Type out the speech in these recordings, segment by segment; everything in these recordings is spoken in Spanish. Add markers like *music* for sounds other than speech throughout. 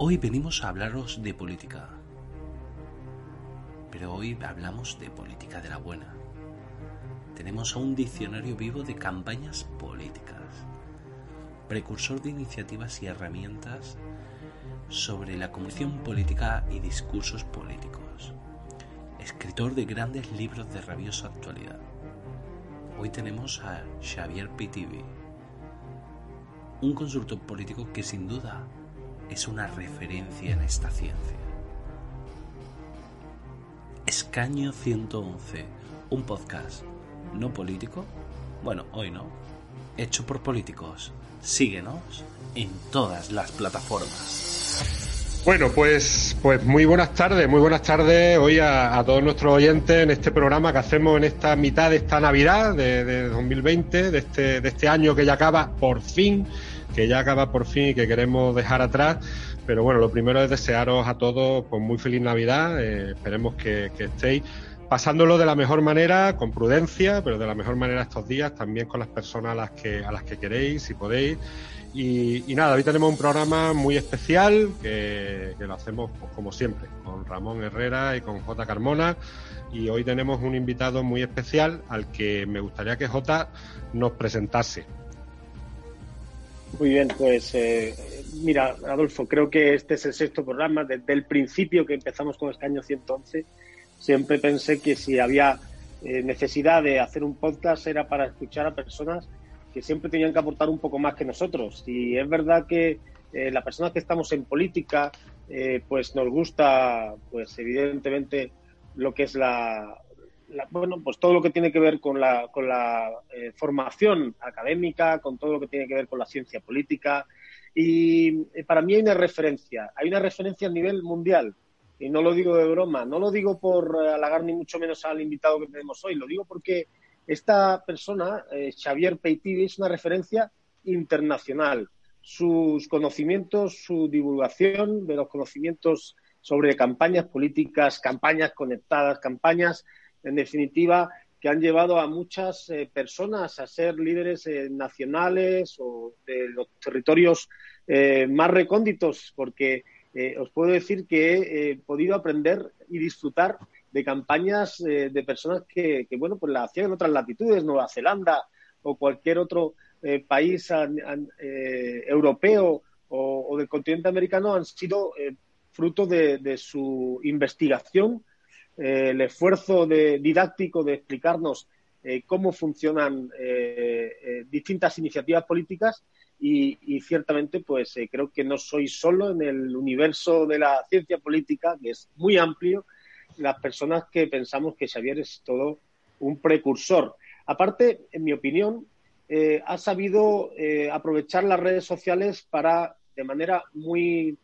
Hoy venimos a hablaros de política. Pero hoy hablamos de política de la buena. Tenemos a un diccionario vivo de campañas políticas, precursor de iniciativas y herramientas sobre la comunicación política y discursos políticos, escritor de grandes libros de rabiosa actualidad. Hoy tenemos a Xavier Pitivi, un consultor político que sin duda es una referencia en esta ciencia. Escaño 111, un podcast no político, bueno, hoy no, hecho por políticos. Síguenos en todas las plataformas. Bueno, pues, pues muy buenas tardes, muy buenas tardes hoy a, todos nuestros oyentes en este programa que hacemos en esta mitad de esta Navidad de, de 2020, de este, de este año que ya acaba por fin que ya acaba por fin y que queremos dejar atrás. Pero bueno, lo primero es desearos a todos pues, muy feliz Navidad. Eh, esperemos que, estéis pasándolo de la mejor manera, con prudencia, pero de la mejor manera estos días, también con las personas a las que, a las que queréis, si podéis. Y, nada, hoy tenemos un programa muy especial que, lo hacemos pues, como siempre, con Ramón Herrera y con J. Carmona. Y hoy tenemos un invitado muy especial al que me gustaría que J nos presentase. Muy bien, pues eh, mira, Adolfo, creo que este es el sexto programa. Desde el principio que empezamos con Escaño 111, siempre pensé que si había eh, necesidad de hacer un podcast era para escuchar a personas que siempre tenían que aportar un poco más que nosotros. Y es verdad que eh, las personas que estamos en política, pues nos gusta, pues evidentemente, lo que es la, bueno, pues todo lo que tiene que ver con la, con la eh, formación académica, con todo lo que tiene que ver con la ciencia política. Y eh, para mí hay una referencia, hay una referencia a nivel mundial. Y no lo digo de broma, no lo digo por eh, halagar ni mucho menos al invitado que tenemos hoy, lo digo porque esta persona, Xavier Peitivi, es una referencia internacional. Sus conocimientos, su divulgación de los conocimientos sobre campañas políticas, campañas conectadas, campañas en definitiva, que han llevado a muchas eh, personas a ser líderes eh, nacionales o de los territorios eh, más recónditos, porque os puedo decir que he podido aprender y disfrutar de campañas de personas que, bueno, pues la hacían en otras latitudes, Nueva Zelanda o cualquier otro país europeo o, del continente americano, han sido fruto de su investigación eh, el esfuerzo didáctico de explicarnos eh, cómo funcionan eh, distintas iniciativas políticas y, ciertamente pues creo que no soy solo en el universo de la ciencia política, que es muy amplio, las personas que pensamos que Xavier es todo un precursor. Aparte, en mi opinión, ha sabido aprovechar las redes sociales para, de manera muy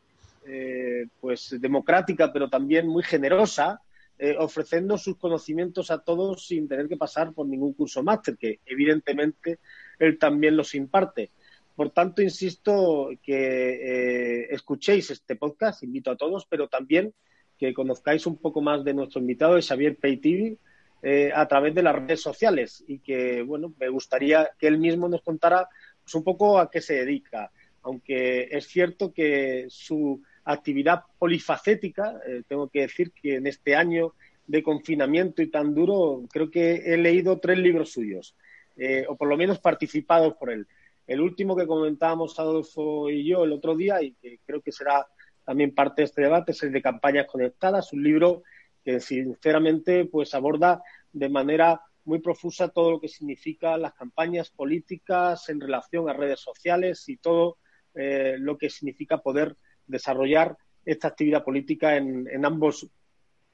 pues democrática, pero también muy generosa, eh, ofreciendo sus conocimientos a todos sin tener que pasar por ningún curso máster, que evidentemente él también los imparte. Por tanto, insisto que eh, escuchéis este podcast, invito a todos, pero también que conozcáis un poco más de nuestro invitado, de Xavier Peitivi, eh, a través de las redes sociales y que, bueno, me gustaría que él mismo nos contara pues, un poco a qué se dedica, aunque es cierto que su actividad polifacética. Eh, tengo que decir que en este año de confinamiento y tan duro, creo que he leído tres libros suyos, eh, o por lo menos participados por él. El último que comentábamos Adolfo y yo el otro día, y que creo que será también parte de este debate, es el de Campañas Conectadas, un libro que sinceramente pues aborda de manera muy profusa todo lo que significa las campañas políticas en relación a redes sociales y todo eh, lo que significa poder desarrollar esta actividad política en, ambos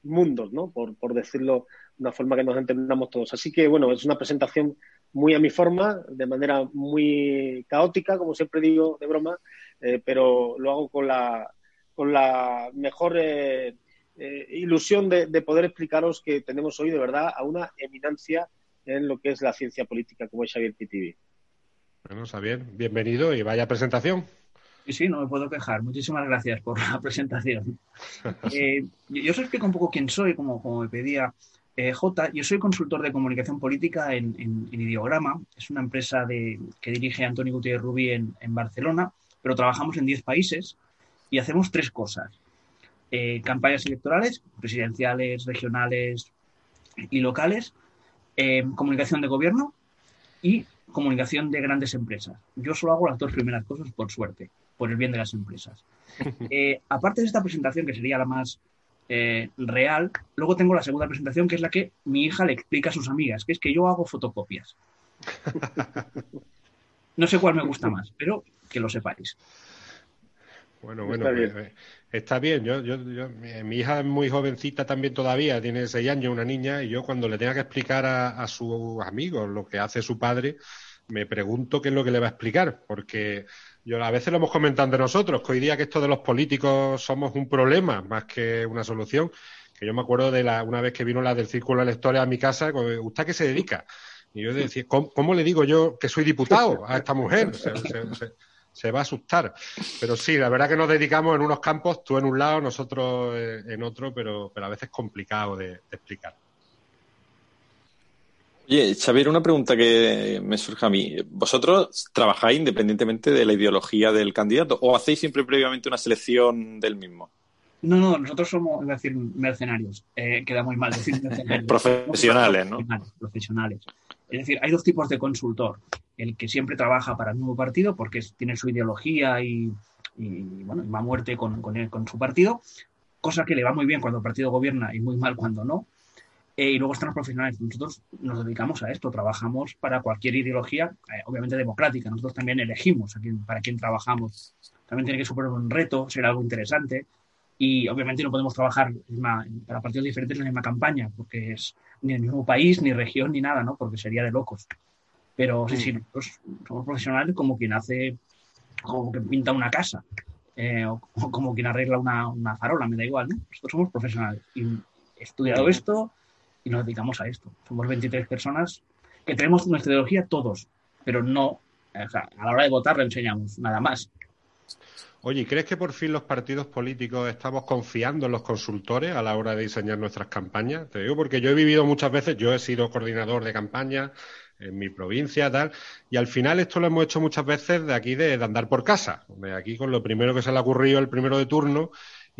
mundos, ¿no? Por, decirlo de una forma que nos entendamos todos. Así que, bueno, es una presentación muy a mi forma, de manera muy caótica, como siempre digo, de broma, eh, pero lo hago con la, con la mejor eh, eh, ilusión de, poder explicaros que tenemos hoy, de verdad, a una eminencia en lo que es la ciencia política, como es Xavier Pitivi. Bueno, Xavier, bienvenido y vaya presentación. Sí, sí, no me puedo quejar. Muchísimas gracias por la *laughs* presentación. *laughs* Eh, yo os explico un poco quién soy, como, como me pedía eh, J. Yo soy consultor de comunicación política en, Ideograma. Es una empresa de, que dirige Antonio Gutiérrez Rubí en, Barcelona, pero trabajamos en 10 países. y hacemos tres cosas. Eh, campañas electorales, presidenciales, regionales y locales, eh, comunicación de gobierno y comunicación de grandes empresas. Yo solo hago las dos primeras cosas por suerte, por el bien de las empresas. Eh, aparte de esta presentación, que sería la más real, luego tengo la segunda presentación, que es la que mi hija le explica a sus amigas, que es que yo hago fotocopias. No sé cuál me gusta más, pero que lo sepáis. Bueno, bueno, está bien. Pues, eh, yo, yo, mi hija es muy jovencita también todavía, tiene seis años, una niña, y yo cuando le tenga que explicar a, sus amigos lo que hace su padre, me pregunto qué es lo que le va a explicar, porque yo a veces lo hemos comentado nosotros, que hoy día que esto de los políticos somos un problema más que una solución, que yo me acuerdo de la, una vez que vino la del Círculo de Electores a mi casa, ¿usted a qué se dedica? Y yo decía, ¿cómo, le digo yo que soy diputado a esta mujer? Se, va a asustar. Pero sí, la verdad que nos dedicamos en unos campos, tú en un lado, nosotros eh, en otro, pero, pero a veces complicado de, explicar. Oye, Xavier, una pregunta que me surge a mí. ¿Vosotros trabajáis independientemente de la ideología del candidato o hacéis siempre previamente una selección del mismo? No, no, nosotros somos, decir, mercenarios. Eh, queda muy mal decir mercenarios. *laughs* profesionales, ¿no? Profesionales. Es decir, hay dos tipos de consultor. El que siempre trabaja para el nuevo partido porque tiene su ideología y, bueno, va a muerte con, con, su partido, cosa que le va muy bien cuando el partido gobierna y muy mal cuando no. Eh, y luego están los profesionales. Nosotros nos dedicamos a esto, trabajamos para cualquier ideología, eh, obviamente democrática. Nosotros también elegimos a quién, para quién trabajamos. También tiene que superar un reto, ser algo interesante. Y obviamente no podemos trabajar para partidos diferentes en la misma campaña, porque es ni el mismo país, ni región, ni nada, ¿no? Porque sería de locos. Pero sí, sí, mm. nosotros somos profesionales como quien hace, como que pinta una casa, eh, o, como quien arregla una, una, farola, me da igual, ¿no? Nosotros somos profesionales. Y he estudiado esto y nos dedicamos a esto. Somos 23 personas que tenemos nuestra ideología todos, pero no, a la hora de votar le enseñamos, nada más. Oye, ¿crees que por fin los partidos políticos estamos confiando en los consultores a la hora de diseñar nuestras campañas? Te digo porque yo he vivido muchas veces, yo he sido coordinador de campaña en mi provincia, tal, y al final esto lo hemos hecho muchas veces de aquí de, andar por casa, de aquí con lo primero que se le ha ocurrido el primero de turno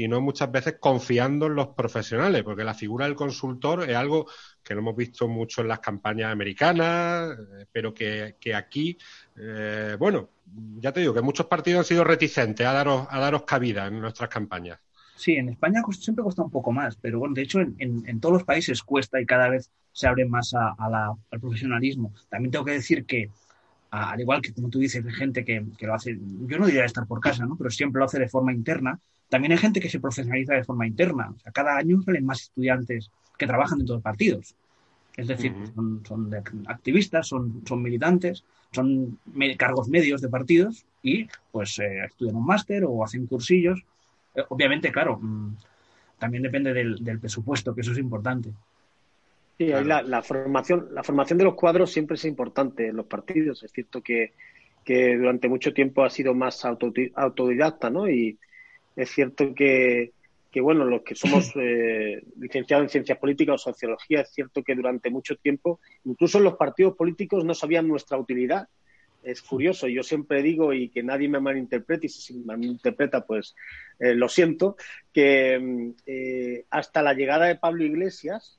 y no muchas veces confiando en los profesionales, porque la figura del consultor es algo que no hemos visto mucho en las campañas americanas, eh, pero que, aquí, eh, bueno, ya te digo que muchos partidos han sido reticentes a daros, a daros cabida en nuestras campañas. Sí, en España siempre cuesta un poco más, pero bueno, de hecho en, todos los países cuesta y cada vez se abre más al profesionalismo. También tengo que decir que, al igual que como tú dices, hay gente que, que, lo hace, yo no diría estar por casa, ¿no? pero siempre lo hace de forma interna. También hay gente que se profesionaliza de forma interna. O sea, cada año salen más estudiantes que trabajan en todos los partidos. Es decir, son, activistas, son, son militantes, son cargos medios de partidos y pues eh, estudian un máster o hacen cursillos. Eh, obviamente, claro, mm, también depende del, presupuesto, que eso es importante. Sí, la, formación, la formación de los cuadros siempre es importante en los partidos. Es cierto que, que durante mucho tiempo ha sido más autodidacta, ¿no? Y es cierto que, que bueno, los que somos *clears throat* eh, licenciados en ciencias políticas o sociología, es cierto que durante mucho tiempo, incluso los partidos políticos no sabían nuestra utilidad. Es curioso, yo siempre digo, y que nadie me malinterprete, y si me malinterpreta, pues eh, lo siento, que eh, hasta la llegada de Pablo Iglesias,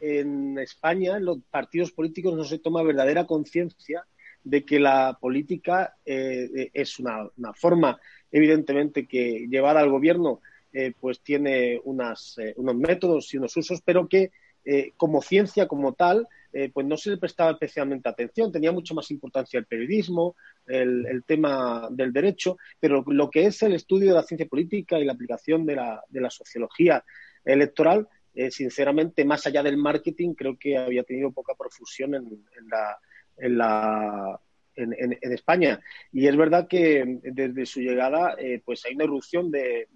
en España, los partidos políticos no se toma verdadera conciencia de que la política es una, forma, evidentemente, que llevada al gobierno eh, pues tiene unas, eh, unos métodos y unos usos, pero que eh, como ciencia como tal, pues no se le prestaba especialmente atención. Tenía mucho más importancia el periodismo, el, tema del derecho, pero lo que es el estudio de la ciencia política y la aplicación de la, de la sociología electoral, sinceramente, más allá del marketing, creo que había tenido poca profusión en, la, en la en, España. Y es verdad que desde su llegada eh, pues hay una erupción de,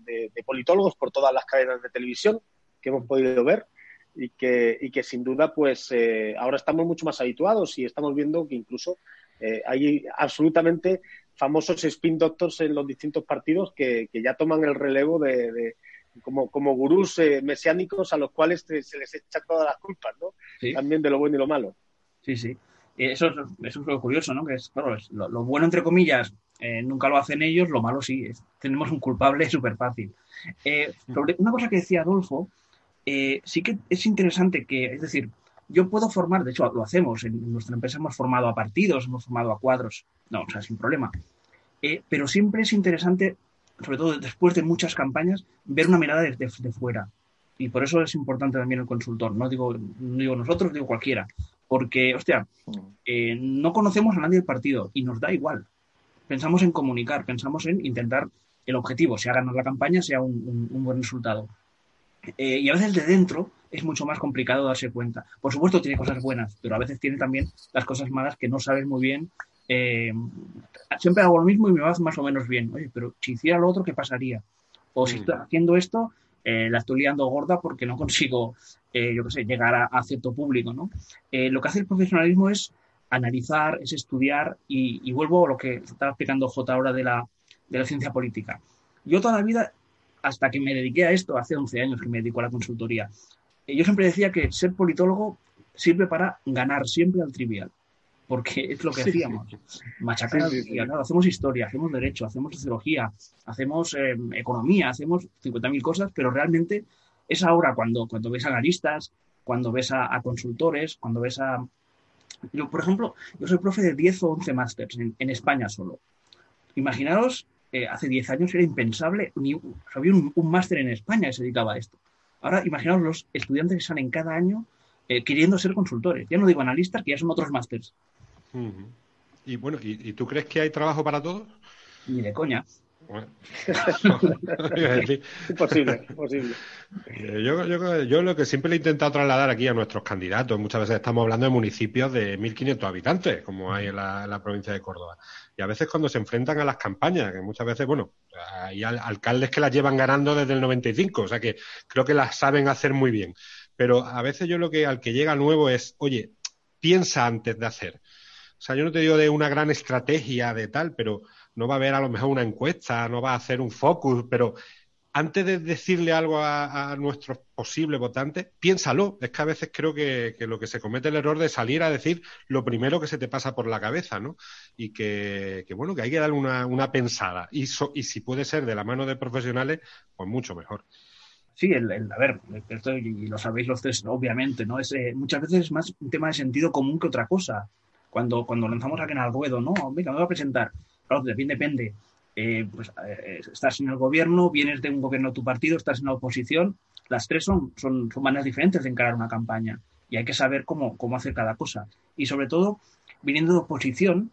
politólogos por todas las cadenas de televisión que hemos podido ver y que, y que sin duda pues eh, ahora estamos mucho más habituados y estamos viendo que incluso eh, hay absolutamente famosos spin doctors en los distintos partidos que, ya toman el relevo de, como, como gurús mesiánicos a los cuales se les echa todas las culpas, ¿no? También de lo bueno y lo malo. Sí, sí. Eso, es, eso es lo curioso, ¿no? Que es, claro, lo, bueno, entre comillas, eh, nunca lo hacen ellos, lo malo sí. tenemos un culpable *laughs* súper fácil. Eh, sobre una cosa que decía Adolfo, eh, sí que es interesante que, es decir, yo puedo formar, de hecho lo hacemos, en nuestra empresa hemos formado a partidos, hemos formado a cuadros, no, o sea, sin problema. pero siempre es interesante, sobre todo después de muchas campañas, ver una mirada desde de fuera. Y por eso es importante también el consultor. No digo, no digo nosotros, digo cualquiera. Porque, hostia, eh, no conocemos a nadie del partido y nos da igual. Pensamos en comunicar, pensamos en intentar el objetivo, sea ganar la campaña, sea un, buen resultado. Eh, y a veces de dentro es mucho más complicado darse cuenta. Por supuesto tiene cosas buenas, pero a veces tiene también las cosas malas que no sabes muy bien. Eh, siempre hago lo mismo y me va más o menos bien. Oye, pero si hiciera lo otro, ¿qué pasaría? O si estoy haciendo esto, eh, la estoy liando gorda porque no *laughs* consigo, eh, yo qué sé, llegar a, cierto público, ¿no? Eh, lo que hace el profesionalismo es analizar, es estudiar y, vuelvo a lo que estaba explicando J ahora de la, de la ciencia política. Yo toda la vida, hasta que me dediqué a esto, hace 11 años que me dedico a la consultoría, yo siempre decía que ser politólogo sirve para ganar siempre al trivial porque es lo que hacíamos. Machacar, hacemos historia, hacemos derecho, hacemos sociología, hacemos eh, economía, hacemos 50.000 cosas, pero realmente es ahora cuando, cuando ves a analistas, cuando ves a, consultores, cuando ves a... Yo, por ejemplo, yo soy profe de 10 o 11 másters en, España solo. Imaginaros, eh, hace 10 años era impensable, ni, había un, máster en España que se dedicaba a esto. Ahora, imaginaos los estudiantes que salen cada año eh, queriendo ser consultores. Ya no digo analistas, que ya son otros másters. Y bueno, ¿y, tú crees que hay trabajo para todos? Ni de coña. *laughs* imposible, imposible. Eh, yo, yo, lo que siempre le he intentado trasladar aquí a nuestros candidatos, muchas veces estamos hablando de municipios de 1.500 habitantes, como hay en la, provincia de Córdoba. Y a veces cuando se enfrentan a las campañas, que muchas veces, bueno, hay alcaldes que las llevan ganando desde el 95, o sea que creo que las saben hacer muy bien. Pero a veces yo lo que al que llega nuevo es, oye, piensa antes de hacer. O sea, yo no te digo de una gran estrategia de tal, pero no va a haber a lo mejor una encuesta, no va a hacer un focus, pero antes de decirle algo a, nuestros posibles votantes, piénsalo. Es que a veces creo que, lo que se comete el error de salir a decir lo primero que se te pasa por la cabeza, ¿no? Y que, bueno, que hay que darle una, pensada. Y, y si puede ser de la mano de profesionales, pues mucho mejor. Sí, el, a ver, esto, y lo sabéis los tres, obviamente, ¿no? Es, eh, muchas veces es más un tema de sentido común que otra cosa cuando, cuando lanzamos a alguien al ruedo, no, venga, me voy a presentar. Claro, depende, depende. Eh, pues, eh, estás en el gobierno, vienes de un gobierno de tu partido, estás en la oposición, las tres son, son, maneras diferentes de encarar una campaña y hay que saber cómo, cómo hacer cada cosa. Y sobre todo, viniendo de oposición,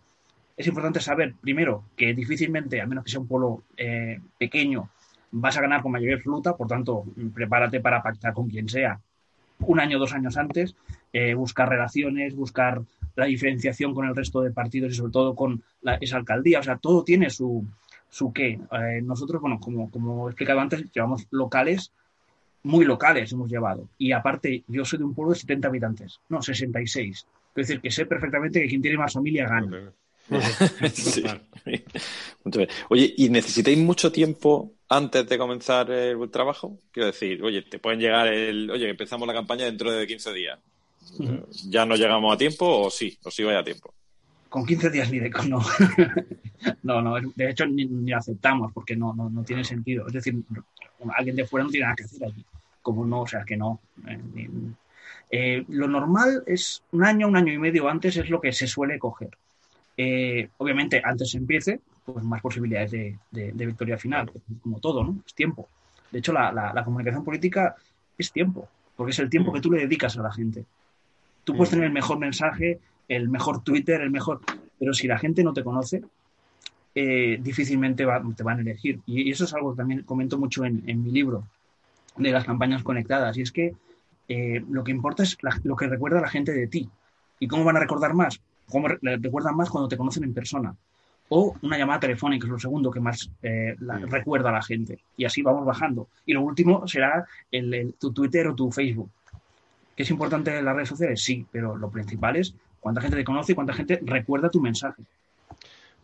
es importante saber, primero, que difícilmente, a menos que sea un pueblo eh, pequeño, vas a ganar con mayoría absoluta, por tanto, prepárate para pactar con quien sea un año dos años antes, buscar relaciones, buscar la diferenciación con el resto de partidos y sobre todo con esa alcaldía. O sea, todo tiene su, su qué. Eh, nosotros, bueno, como, como he explicado antes, llevamos locales, muy locales hemos llevado. Y aparte, yo soy de un pueblo de 70 habitantes, no, 66. Es decir, que sé perfectamente que quien tiene más familia gana. *laughs* *laughs* Oye, ¿y necesitáis mucho tiempo antes de comenzar el trabajo? Quiero decir, oye, te pueden llegar el, oye, empezamos la campaña dentro de 15 días. ¿Ya no llegamos a tiempo o sí? ¿O sí vaya a tiempo? Con 15 días ni de... No, *laughs* no, no de hecho ni, aceptamos porque no, no, no, tiene sentido. Es decir, alguien de fuera no tiene nada que hacer allí. Como no, o sea, que no. Eh, eh, lo normal es un año, un año y medio antes es lo que se suele coger. Eh, obviamente, antes se empiece, pues más posibilidades de, de, victoria final, como todo, ¿no? Es tiempo. De hecho, la, la, la comunicación política es tiempo, porque es el tiempo que tú le dedicas a la gente. Tú puedes tener el mejor mensaje, el mejor Twitter, el mejor, pero si la gente no te conoce, eh, difícilmente te van a elegir. Y, eso es algo que también comento mucho en, mi libro de las campañas conectadas. Y es que eh, lo que importa es lo que recuerda la gente de ti. ¿Y cómo van a recordar más? ¿Cómo recuerdan más cuando te conocen en persona? O una llamada telefónica es lo segundo que más eh, recuerda a la gente. Y así vamos bajando. Y lo último será tu Twitter o tu Facebook. ¿Es importante en las redes sociales? Sí, pero lo principal es cuánta gente te conoce y cuánta gente recuerda tu mensaje.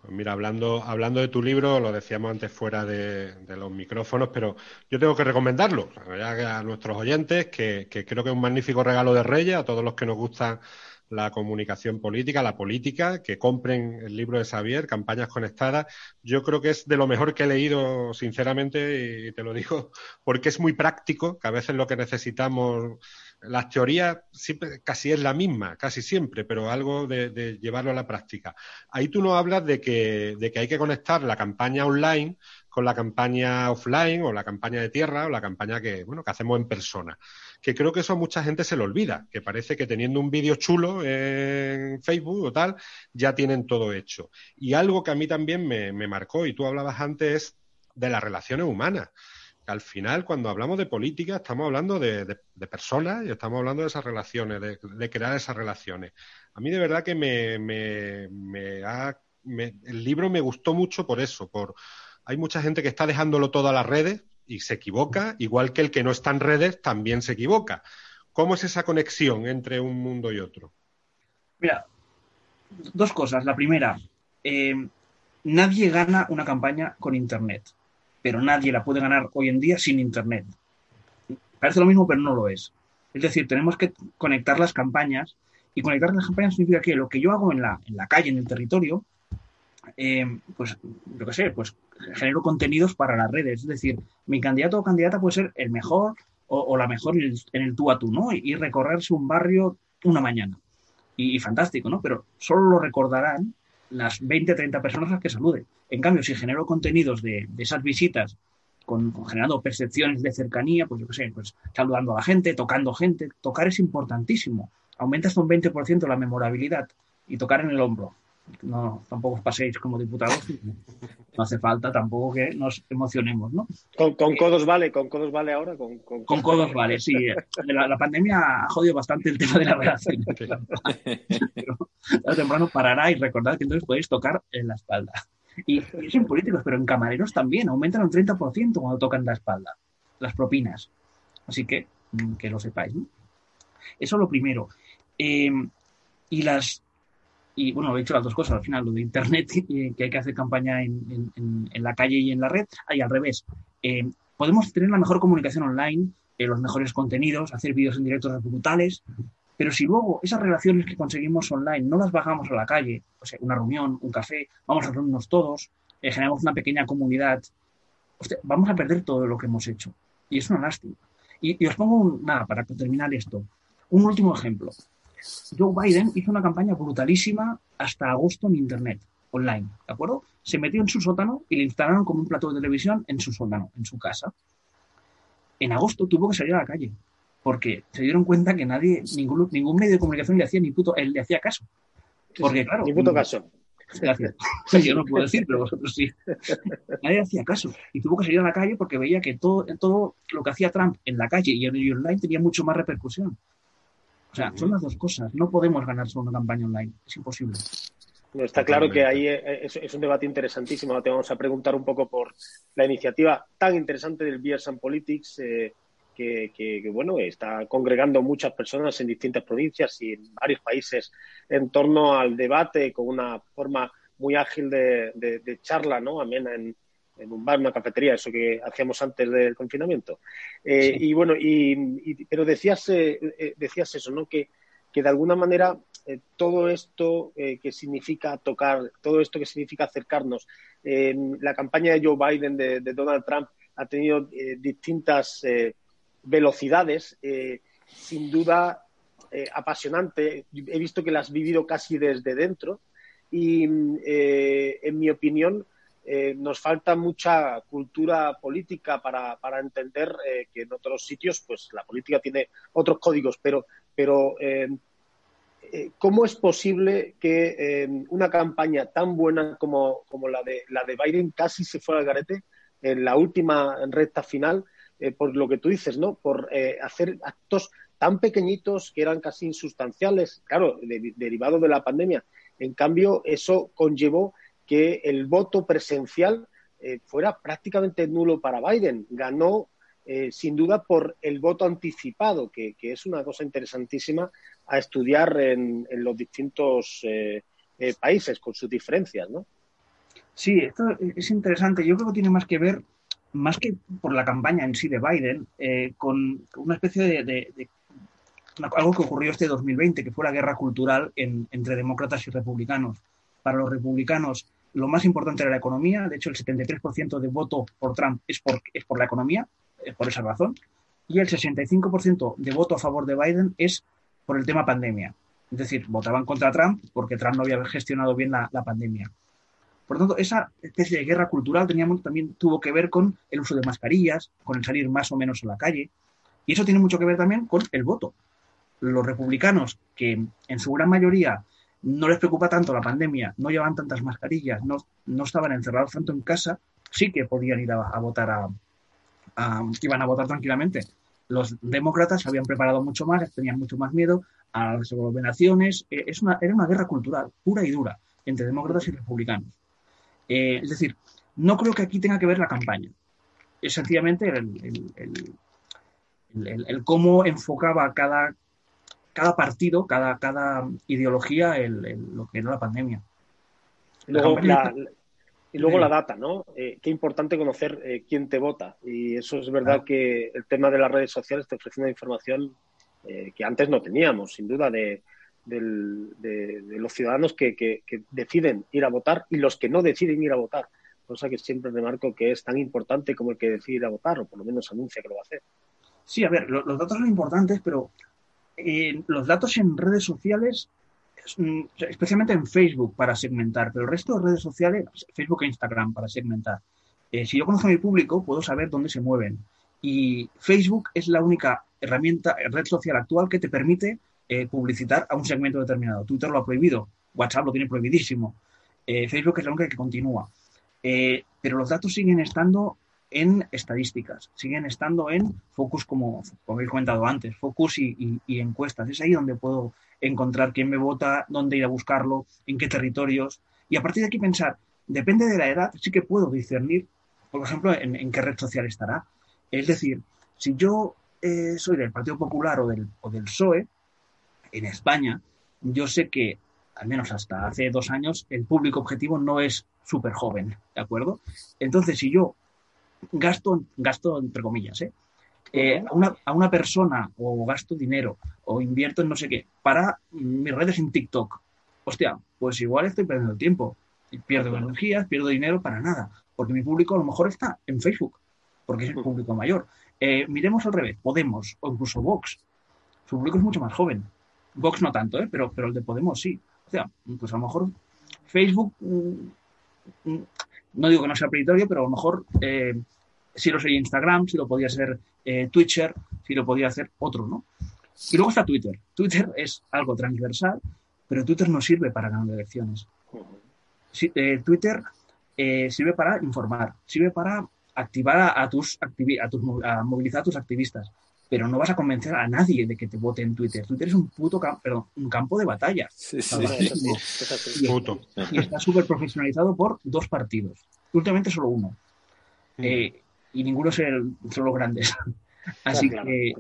Pues mira, hablando, hablando de tu libro, lo decíamos antes fuera de, los micrófonos, pero yo tengo que recomendarlo a nuestros oyentes, que, creo que es un magnífico regalo de Reyes, a todos los que nos gustan la comunicación política, la política, que compren el libro de Xavier, Campañas Conectadas. Yo creo que es de lo mejor que he leído, sinceramente, y te lo digo porque es muy práctico, que a veces lo que necesitamos, las teorías siempre, casi es la misma, casi siempre, pero algo de, llevarlo a la práctica. Ahí tú no hablas de que, de que hay que conectar la campaña online con la campaña offline o la campaña de tierra o la campaña que, bueno, que hacemos en persona. Que creo que eso a mucha gente se lo olvida, que parece que teniendo un vídeo chulo en Facebook o tal, ya tienen todo hecho. Y algo que a mí también me, marcó, y tú hablabas antes, de las relaciones humanas. al final, cuando hablamos de política, estamos hablando de, personas y estamos hablando de esas relaciones, de, crear esas relaciones. A mí de verdad que me, me, ha, el libro me gustó mucho por eso, por, hay mucha gente que está dejándolo todo a las redes y se equivoca, igual que el que no está en redes también se equivoca. ¿Cómo es esa conexión entre un mundo y otro? Mira, dos cosas. La primera, eh, nadie gana una campaña con Internet, pero nadie la puede ganar hoy en día sin Internet. Parece lo mismo, pero no lo es. Es decir, tenemos que conectar las campañas y conectar las campañas significa que lo que yo hago en la, en la calle, en el territorio, eh, pues, lo que sé, pues genero contenidos para las redes. Es decir, mi candidato o candidata puede ser el mejor o, la mejor en el, tú a tú, ¿no? Y, recorrerse un barrio una mañana. Y, fantástico, ¿no? Pero solo lo recordarán las 20, 30 personas a las que salude. En cambio, si genero contenidos de, esas visitas con, generando percepciones de cercanía, pues yo qué sé, pues saludando a la gente, tocando gente, tocar es importantísimo. Aumenta hasta un 20% la memorabilidad y tocar en el hombro no, tampoco os paséis como diputados. No hace falta tampoco que nos emocionemos, ¿no? Con, codos vale, con codos vale ahora. Con, con, codos vale, sí. La, pandemia ha jodido bastante el tema de la relación. *laughs* Pero tarde temprano parará y recordad que entonces podéis tocar en la espalda. Y, y en políticos, pero en camareros también. Aumentan un 30% cuando tocan la espalda. Las propinas. Así que mm, que lo sepáis, ¿no? Eso lo primero. Eh, y las y bueno, he dicho las dos cosas, al final, lo de Internet, *laughs* que hay que hacer campaña en, la calle y en la red, ahí al revés. Eh, podemos tener la mejor comunicación online, eh, los mejores contenidos, hacer vídeos en directo brutales, pero si luego esas relaciones que conseguimos online no las bajamos a la calle, o sea, una reunión, un café, vamos a reunirnos todos, eh, generamos una pequeña comunidad, vamos a perder todo lo que hemos hecho. Y es una lástima. Y, os pongo, nada, para terminar esto, un último ejemplo. Joe Biden hizo una campaña brutalísima hasta agosto en Internet, online, ¿de acuerdo? Se metió en su sótano y le instalaron como un plato de televisión en su sótano, en su casa. En agosto tuvo que salir a la calle porque se dieron cuenta que nadie, ningún, ningún medio de comunicación le hacía ni puto, él le hacía caso. Porque, claro. Ni puto caso. *laughs* Gracias. Yo no puedo decir, pero vosotros sí. Nadie hacía caso. Y tuvo que salir a la calle porque veía que todo, todo lo que hacía Trump en la calle y en online tenía mucho más repercusión. O sea, son las dos cosas. No podemos ganar solo una campaña online. Es imposible. No, está claro que ahí es, un debate interesantísimo. Te vamos a preguntar un poco por la iniciativa tan interesante del Beers and Politics, eh, que, bueno, está congregando muchas personas en distintas provincias y en varios países en torno al debate con una forma muy ágil de, de charla, ¿no? Amena en, en un bar, una cafetería, eso que hacíamos antes del confinamiento. Eh, y bueno, y, pero decías, eh, eh, decías eso, ¿no? Que, que de alguna manera todo esto que significa tocar, todo esto que significa acercarnos, la campaña de Joe Biden, de, Donald Trump, ha tenido distintas velocidades, sin duda apasionante. He visto que la has vivido casi desde dentro y, en mi opinión, eh, nos falta mucha cultura política para, para entender eh, que en otros sitios pues la política tiene otros códigos, pero, pero eh, ¿cómo es posible que una campaña tan buena como, como, la, de, la de Biden casi se fuera al garete en la última recta final? por lo que tú dices, ¿no? Por hacer actos tan pequeñitos que eran casi insustanciales, claro, derivado de la pandemia. En cambio, eso conllevó que el voto presencial eh, fuera prácticamente nulo para Biden. Ganó eh, sin duda por el voto anticipado, que, es una cosa interesantísima a estudiar en, los distintos eh, países con sus diferencias, ¿no? Sí, esto es interesante. Yo creo que tiene más que ver, más que por la campaña en sí de Biden, con una especie de, algo que ocurrió este 2020, que fue la guerra cultural entre demócratas y republicanos. Para los republicanos, lo más importante era la economía. De hecho, el 73% de voto por Trump es por, es por la economía, es por esa razón. Y el 65% de voto a favor de Biden es por el tema pandemia. Es decir, votaban contra Trump porque Trump no había gestionado bien la, pandemia. Por lo tanto, esa especie de guerra cultural teníamos, también tuvo que ver con el uso de mascarillas, con el salir más o menos a la calle. Y eso tiene mucho que ver también con el voto. Los republicanos, que en su gran mayoría no les preocupa tanto la pandemia, no llevaban tantas mascarillas, no, no estaban encerrados tanto en casa, sí que podían ir a, votar a, iban a votar tranquilamente. Los demócratas se habían preparado mucho más, tenían mucho más miedo a las aglomeraciones. Eh, es una, era una guerra cultural pura y dura entre demócratas y republicanos. Eh, es decir, no creo que aquí tenga que ver la campaña. Es sencillamente el, el, cómo enfocaba cada, cada partido, cada, cada ideología lo que era la pandemia. y luego la data, ¿no? Eh, qué importante conocer quién te vota. Y eso es verdad que el tema de las redes sociales te ofrece una información eh, que antes no teníamos, sin duda, de, los ciudadanos que, deciden ir a votar y los que no deciden ir a votar. Cosa que siempre remarco que es tan importante como el que decide ir a votar, o por lo menos anuncia que lo va a hacer. Sí, a ver, los datos son importantes, pero eh, los datos en redes sociales, mm, especialmente en Facebook para segmentar, pero el resto de redes sociales, Facebook e Instagram para segmentar. Eh, si yo conozco a mi público, puedo saber dónde se mueven. Y Facebook es la única herramienta, red social actual que te permite eh, publicitar a un segmento determinado. Twitter lo ha prohibido, WhatsApp lo tiene prohibidísimo, eh, Facebook es la única que continúa. Pero los datos siguen estando en estadísticas, siguen estando en focus, como, como he comentado antes, focus y, encuestas. Es ahí donde puedo encontrar quién me vota, dónde ir a buscarlo, en qué territorios. Y a partir de aquí pensar, depende de la edad, sí que puedo discernir, por ejemplo, en qué red social estará. Es decir, si yo eh, soy del Partido Popular o del, o del PSOE, en España, yo sé que, al menos hasta hace dos años, el público objetivo no es súper joven, ¿de acuerdo? Entonces, si yo gasto, gasto entre comillas, ¿eh? eh a, una, a, una, persona o gasto dinero o invierto en no sé qué para mis redes en TikTok, hostia, pues igual estoy perdiendo tiempo. Pierdo energías, pierdo dinero para nada, porque mi público a lo mejor está en Facebook, porque es el público mayor. Eh, miremos al revés, Podemos o incluso Vox. Su público es mucho más joven. Vox no tanto, ¿eh? pero, pero el de Podemos sí. O sea, pues a lo mejor Facebook, mm, mm, no digo que no sea prioritario, pero a lo mejor eh, sí lo sería Instagram, si lo podía ser eh, Twitter, si lo podía hacer otro, ¿no? Y luego está Twitter. Twitter es algo transversal, pero Twitter no sirve para ganar elecciones. Twitter sirve para informar, sirve para activar a, tus, a, a movilizar a tus activistas, pero no vas a convencer a nadie de que te vote en Twitter. Twitter es un puto perdón, un campo de batalla. Sí, sí, y, y, está súper profesionalizado por dos partidos. Últimamente solo uno. Mm. Eh, y ninguno es el, son los grandes. Así que,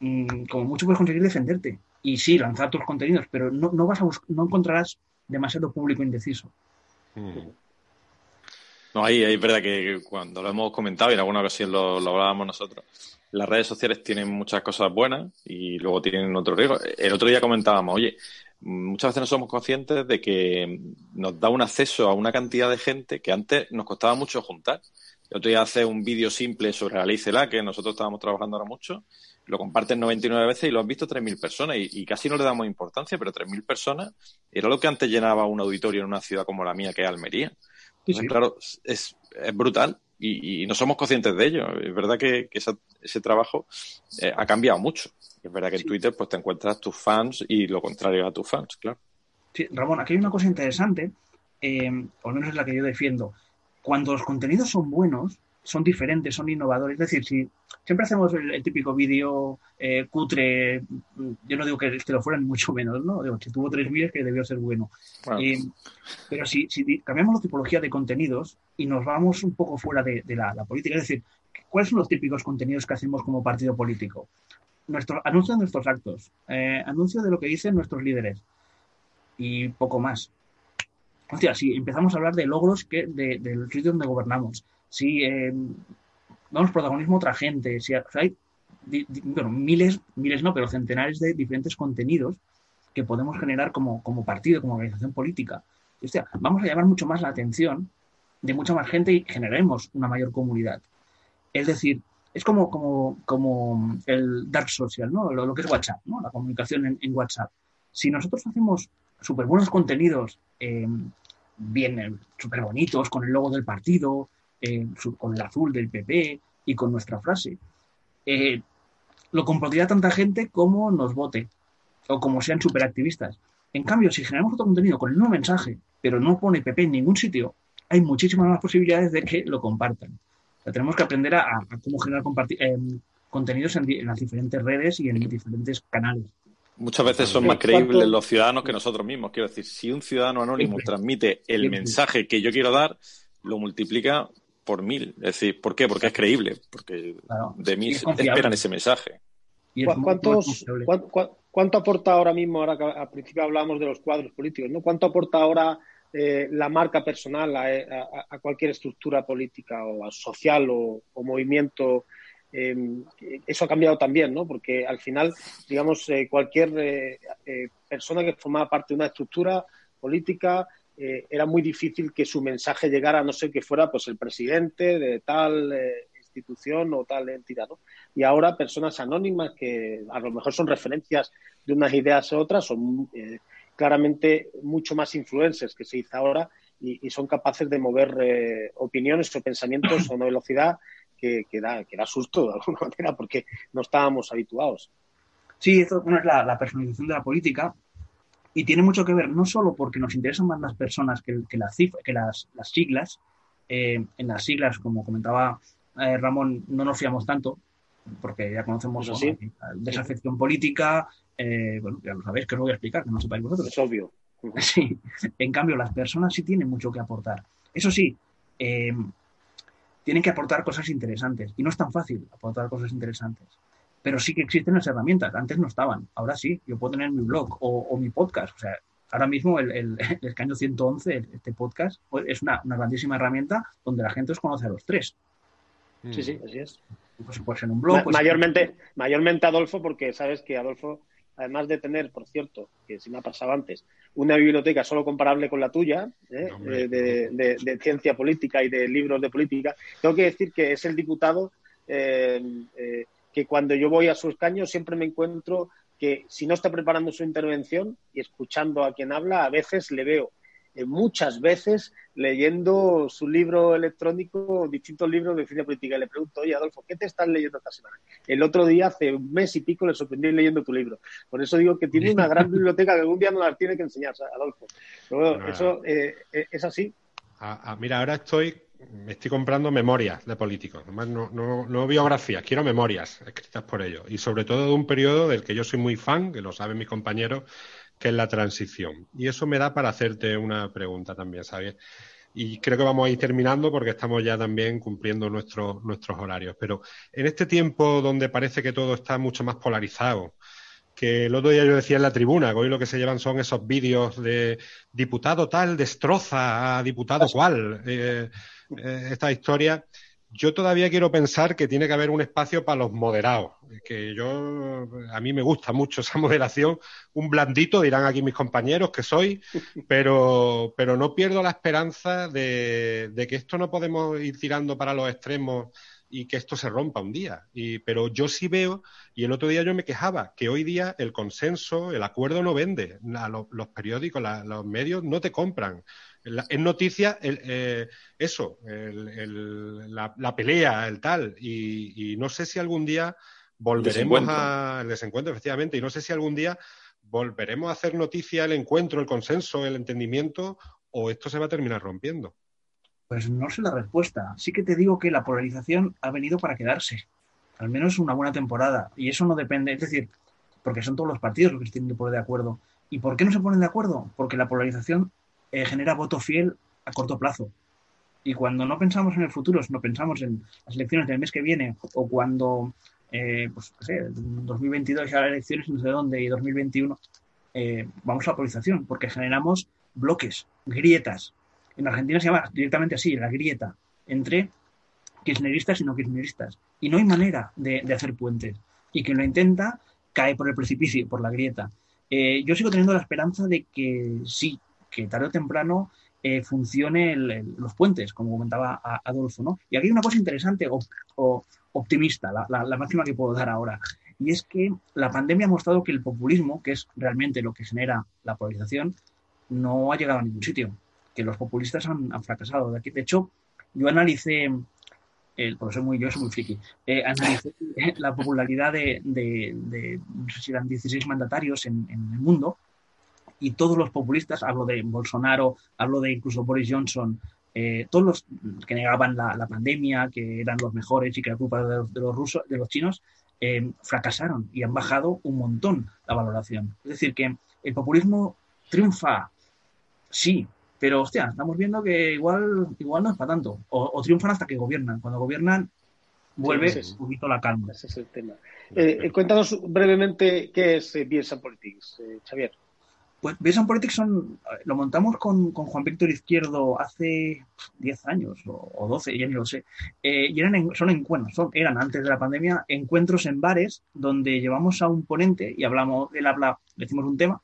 mm, como mucho puedes conseguir defenderte. Y sí, lanzar tus contenidos, pero no, no vas a no encontrarás demasiado público indeciso. Mm. No, ahí es verdad que cuando lo hemos comentado y en alguna ocasión lo, hablábamos nosotros, las redes sociales tienen muchas cosas buenas y luego tienen otro riesgo. El otro día comentábamos, oye, muchas veces no somos conscientes de que nos da un acceso a una cantidad de gente que antes nos costaba mucho juntar. El otro día hace un vídeo simple sobre la ley CELA, que nosotros estábamos trabajando ahora mucho, lo comparten 99 veces y lo han visto 3.000 personas y, y, casi no le damos importancia, pero 3.000 personas era lo que antes llenaba un auditorio en una ciudad como la mía, que es Almería. Claro, es, brutal y, no somos conscientes de ello. Es verdad que, ese trabajo eh, ha cambiado mucho. Es verdad que en Twitter pues te encuentras tus fans y lo contrario a tus fans, claro. Sí, Ramón, aquí hay una cosa interesante, eh, o al menos es la que yo defiendo. Cuando los contenidos son buenos, son diferentes, son innovadores. Es decir, si siempre hacemos el, típico vídeo eh, cutre, mm, yo no digo que, lo fueran ni mucho menos, ¿no? Digo, si tuvo tres vídeos que debió ser bueno. Eh, pero si, si, cambiamos la tipología de contenidos y nos vamos un poco fuera de, la, política, es decir, ¿cuáles son los típicos contenidos que hacemos como partido político? Nuestro, anuncio de nuestros actos, eh, anuncio de lo que dicen nuestros líderes y poco más. O sea, si empezamos a hablar de logros que del sitio donde gobernamos, si eh, protagonismo otra gente, si hay bueno, miles, miles no, pero centenares de diferentes contenidos que podemos generar como, como partido, como organización política. vamos a llamar mucho más la atención de mucha más gente y generaremos una mayor comunidad. Es decir, es como, como, como el dark social, ¿no? Lo, que es WhatsApp, ¿no? La comunicación en, WhatsApp. Si nosotros hacemos súper buenos contenidos, eh, bien, eh, súper bonitos, con el logo del partido, eh, con el azul del PP y con nuestra frase, lo compartirá tanta gente como nos vote o como sean superactivistas. En cambio, si generamos otro contenido con el mismo mensaje, pero no pone PP en ningún sitio, hay muchísimas más posibilidades de que lo compartan. tenemos que aprender a, cómo generar eh, contenidos en, las diferentes redes y en diferentes canales. Muchas veces son más creíbles los ciudadanos que nosotros mismos. Quiero decir, si un ciudadano anónimo transmite el mensaje que yo quiero dar, lo multiplica por mil. Es decir, ¿por qué? Porque es creíble, porque de mí esperan ese mensaje. ¿Cuántos, ¿cuánto, aporta ahora mismo, ahora que al principio hablábamos de los cuadros políticos, ¿no? ¿Cuánto aporta ahora eh, la marca personal a, cualquier estructura política o social o, movimiento? Em, eso ha cambiado también, ¿no? Porque al final, digamos, eh, cualquier eh, persona que formaba parte de una estructura política era muy difícil que su mensaje llegara, a no ser que fuera pues el presidente de tal institución o tal entidad. Y ahora personas anónimas que a lo mejor son referencias de unas ideas a otras, son eh, claramente mucho más influencers que se dice ahora y, son capaces de mover eh, opiniones o pensamientos a una velocidad que, da, que da susto de alguna *laughs* manera porque no estábamos habituados. Sí, eso es la, personalización de la política y tiene mucho que ver no solo porque nos interesan más las personas que, las, que las, siglas, eh, en las siglas, como comentaba eh, Ramón, no nos fiamos tanto, porque ya conocemos ¿Sí? desafección política, eh, bueno, ya lo sabéis, que os voy a explicar, que no sepáis vosotros. Es obvio. *laughs* Sí, en cambio, las personas sí tienen mucho que aportar. Eso sí, tienen que aportar cosas interesantes, y no es tan fácil aportar cosas interesantes. Pero sí que existen las herramientas, antes no estaban, ahora sí, yo puedo tener mi blog o, mi podcast, o sea, ahora mismo el, el, *laughs* el escaño 111, este podcast, pues, es una, una grandísima herramienta donde la gente os conoce a los tres. Sí, sí, así es. Pues, pues en un blog. Pues, mayormente, mayormente Adolfo, porque sabes que Adolfo, además de tener, por cierto, que si me ha pasado antes, una biblioteca solo comparable con la tuya, ¿eh? de, ciencia política y de libros de política, tengo que decir que es el diputado eh, eh, que cuando yo voy a su escaño siempre me encuentro que si no está preparando su intervención y escuchando a quien habla, a veces le veo eh, muchas veces leyendo su libro electrónico, distintos libros de ciencia política. Y le pregunto, oye, Adolfo, ¿qué te estás leyendo esta semana? El otro día, hace un mes y pico, le sorprendí leyendo tu libro. Por eso digo que tiene una gran *laughs* biblioteca que algún día nos la tiene que enseñar, Adolfo. Pero eso eh, eh, es así. mira, ahora estoy me estoy comprando memorias de políticos, no, no, biografías, quiero memorias escritas por ellos. Y sobre todo de un periodo del que yo soy muy fan, que lo saben mis compañeros, que es la transición. Y eso me da para hacerte una pregunta también, ¿sabes? Y creo que vamos a ir terminando porque estamos ya también cumpliendo nuestros, nuestros horarios. Pero en este tiempo donde parece que todo está mucho más polarizado, que el otro día yo decía en la tribuna, que hoy lo que se llevan son esos vídeos de diputado tal destroza a diputado cual, eh, eh, esta historia. Yo todavía quiero pensar que tiene que haber un espacio para los moderados, que yo a mí me gusta mucho esa *laughs* moderación, un blandito dirán aquí mis compañeros que soy, pero pero no pierdo la esperanza de, que esto no podemos ir tirando para los extremos y que esto se rompa un día. Y, pero yo sí veo, y el otro día yo me quejaba, que hoy día el consenso, el acuerdo no vende. los, periódicos, los medios no te compran es noticia eh, eso, la, pelea, el tal. Y, no sé si algún día volveremos al desencuentro, efectivamente, y no sé si algún día volveremos a hacer noticia el encuentro, el consenso, el entendimiento, o esto se va a terminar rompiendo. Pues no sé la respuesta. Sí que te digo que la polarización ha venido para quedarse. Al menos una buena temporada. Y eso no depende, es decir, porque son todos los partidos los que se tienen que poner de acuerdo. ¿Y por qué no se ponen de acuerdo? Porque la polarización eh, genera voto fiel a corto plazo. Y cuando no pensamos en el futuro, no pensamos en las elecciones del mes que viene o cuando, eh, pues, no sé, 2022 ya las elecciones no sé dónde y 2021, eh, vamos a la polarización porque generamos bloques, grietas. En Argentina se llama directamente así, la grieta, entre kirchneristas y no kirchneristas. Y no hay manera de, hacer puentes. y quien lo intenta cae por el precipicio, por la grieta. Eh, yo sigo teniendo la esperanza de que sí, que tarde o temprano eh, funcionen los puentes, como comentaba Adolfo. ¿no? Y aquí hay una cosa interesante o, optimista, la, máxima que puedo dar ahora, y es que la pandemia ha mostrado que el populismo, que es realmente lo que genera la polarización, no ha llegado a ningún sitio, que los populistas han, fracasado. De, aquí, de hecho, yo analicé el, por muy, yo soy muy friki, eh, analicé *laughs* la popularidad de, de, no sé si eran 16 mandatarios en, el mundo y todos los populistas, hablo de Bolsonaro, hablo de incluso Boris Johnson, eh, todos los que negaban la, pandemia, que eran los mejores y que era culpa de los, de los rusos, de los chinos, eh, fracasaron y han bajado un montón la valoración. Es decir, que el populismo triunfa, sí, pero, hostia, estamos viendo que igual, igual no es para tanto. O, triunfan hasta que gobiernan. Cuando gobiernan, vuelve un poquito la calma. Ese es el tema. Eh, eh, cuéntanos brevemente qué es eh, Politics, eh, Xavier. Pues Bielsa Politics son, lo montamos con, Juan Víctor Izquierdo hace 10 años o, 12, ya ni lo sé. y eran son encuentros, son, eran antes de la pandemia encuentros en bares donde llevamos a un ponente y hablamos, él habla, decimos un tema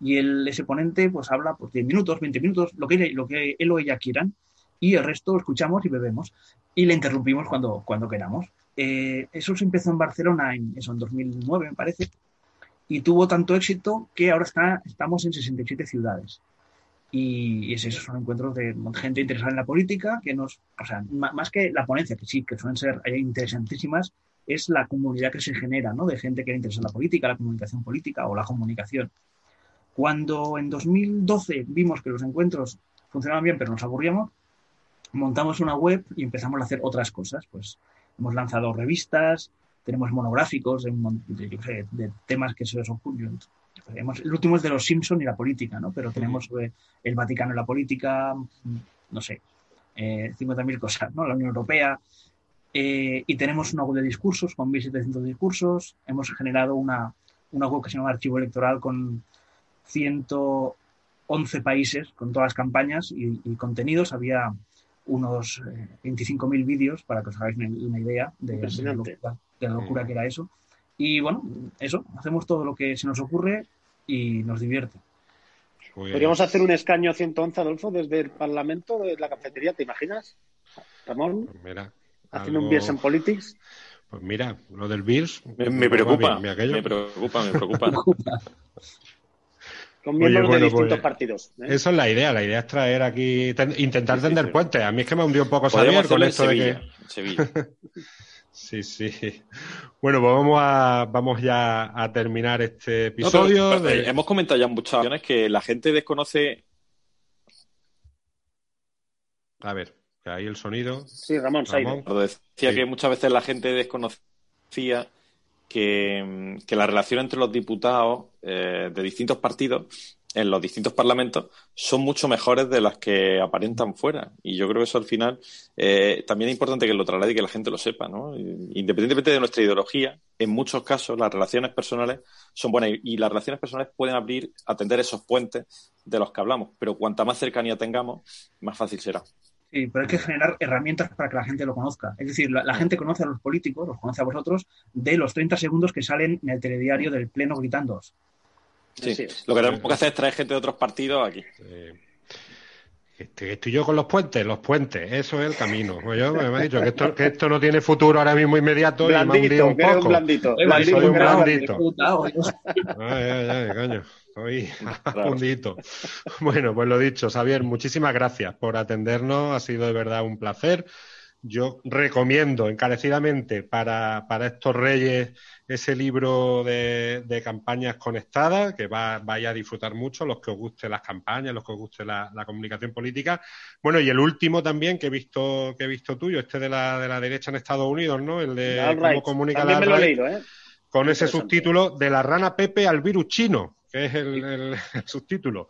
y el, ese ponente pues habla por 10 minutos, 20 minutos, lo que, lo que él o ella quieran, y el resto lo escuchamos y bebemos y le interrumpimos cuando, cuando queramos. Eh, eso se empezó en Barcelona en, eso, en 2009, me parece, y tuvo tanto éxito que ahora está, estamos en 67 ciudades. Y, es eso, son encuentros de gente interesada en la política, que nos, o sea, más que la ponencia, que sí, que suelen ser interesantísimas, es la comunidad que se genera, ¿no? De gente que le interesa la política, la comunicación política o la comunicación. Cuando en 2012 vimos que los encuentros funcionaban bien, pero nos aburríamos, montamos una web y empezamos a hacer otras cosas. Pues hemos lanzado revistas, tenemos monográficos de, temas que se ocurren. El último es de los Simpson y la política, ¿no? Pero tenemos sobre el Vaticano y la política, no sé, eh, 50.000 cosas, ¿no? La Unión Europea. Eh, y tenemos una web de discursos con 1.700 discursos. Hemos generado una, una web que se llama Archivo Electoral con 111 países con todas las campañas y, contenidos. Había unos 25.000 eh, vídeos para que os hagáis una, idea de, la locura, que era eso. Y bueno, eso, hacemos todo lo que se nos ocurre y nos divierte. Podríamos hacer un escaño 111, Adolfo, desde el Parlamento, de la cafetería, ¿te imaginas? Ramón, pues mira, haciendo un Beers en Politics. Pues mira, lo del Beers... Me, preocupa, me, preocupa, me *laughs* preocupa. *laughs* Con miembros de distintos pues, partidos. ¿eh? Eso es la idea. La idea es traer aquí, intentar tender puentes. A mí es que me hundió un poco saber con esto de que. *laughs* sí, sí. Bueno, pues vamos a vamos ya a terminar este episodio. Hemos comentado ya en muchas ocasiones que la gente desconoce. A ver, ahí el sonido. Sí, Ramón, Ramón. Decía que muchas veces la gente desconocía que, la relación entre los diputados eh, de distintos partidos en los distintos parlamentos son mucho mejores de las que aparentan fuera. Y yo creo que eso al final eh, también es importante que lo traslade y que la gente lo sepa. ¿no? Independientemente de nuestra ideología, en muchos casos las relaciones personales son buenas y, las relaciones personales pueden abrir, atender esos puentes de los que hablamos. Pero cuanta más cercanía tengamos, más fácil será. Sí, pero hay que generar herramientas para que la gente lo conozca. Es decir, la, gente conoce a los políticos, los conoce a vosotros, de los 30 segundos que salen en el telediario del Pleno gritando. Sí, lo que tenemos que hacer es traer gente de otros partidos aquí. Estoy yo con los puentes, los puentes, eso es el camino. Yo me he dicho que esto, que esto no tiene futuro ahora mismo inmediato blandito, y me un poco. Un blandito, Soy un blandito. Ay, ay, ay, coño. Estoy fundito. *laughs* Bueno, pues lo dicho, Xavier, muchísimas gracias por atendernos. Ha sido de verdad un placer. Yo recomiendo encarecidamente para, estos reyes ese libro de, campañas conectadas, que va, vaya a disfrutar mucho, los que os guste las campañas, los que os guste la, comunicación política. Bueno, y el último también que he visto, que he visto tuyo, este de la, de la derecha en Estados Unidos, ¿no? El de cómo comunica la ¿eh? Con ese subtítulo de la rana Pepe al virus chino que es el, *laughs* subtítulo.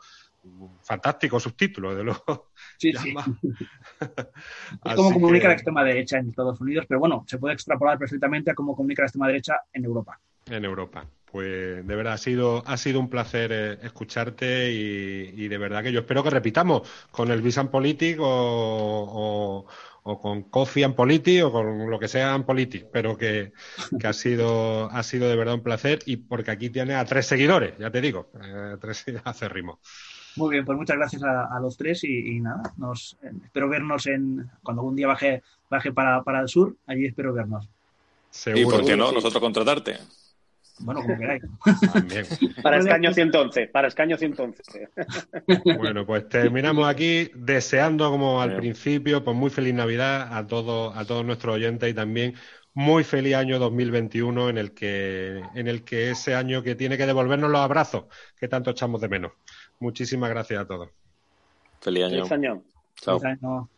Fantástico subtítulo, de luego. Sí, sí. *laughs* *laughs* es como comunica la extrema derecha en Estados Unidos, pero bueno, se puede extrapolar perfectamente a cómo comunica la extrema derecha en Europa. En Europa. Pues de verdad ha sido, ha sido un placer eh, escucharte y, de verdad que yo espero que repitamos con el Visan Politic o, con Coffee and Politi o con lo que sea en Politi, pero que, ha sido ha sido de verdad un placer y porque aquí tiene a tres seguidores, ya te digo, eh, tres *laughs* acérrimos. Muy bien, pues muchas gracias a, los tres y, nada, nos espero vernos en cuando algún día baje baje para, para el sur, allí espero vernos. ¿Y por qué no? Nosotros contratarte. Bueno, como queráis. *laughs* Para escaño 111, para escaño 111. Bueno, pues terminamos aquí deseando, como al principio, pues muy feliz Navidad a todos, a todos nuestros oyentes y también muy feliz año 2021 en el que en el que ese año que tiene que devolvernos los abrazos que tanto echamos de menos. Muchísimas gracias a todos. Feliz año. Feliz año. Chao. Feliz año.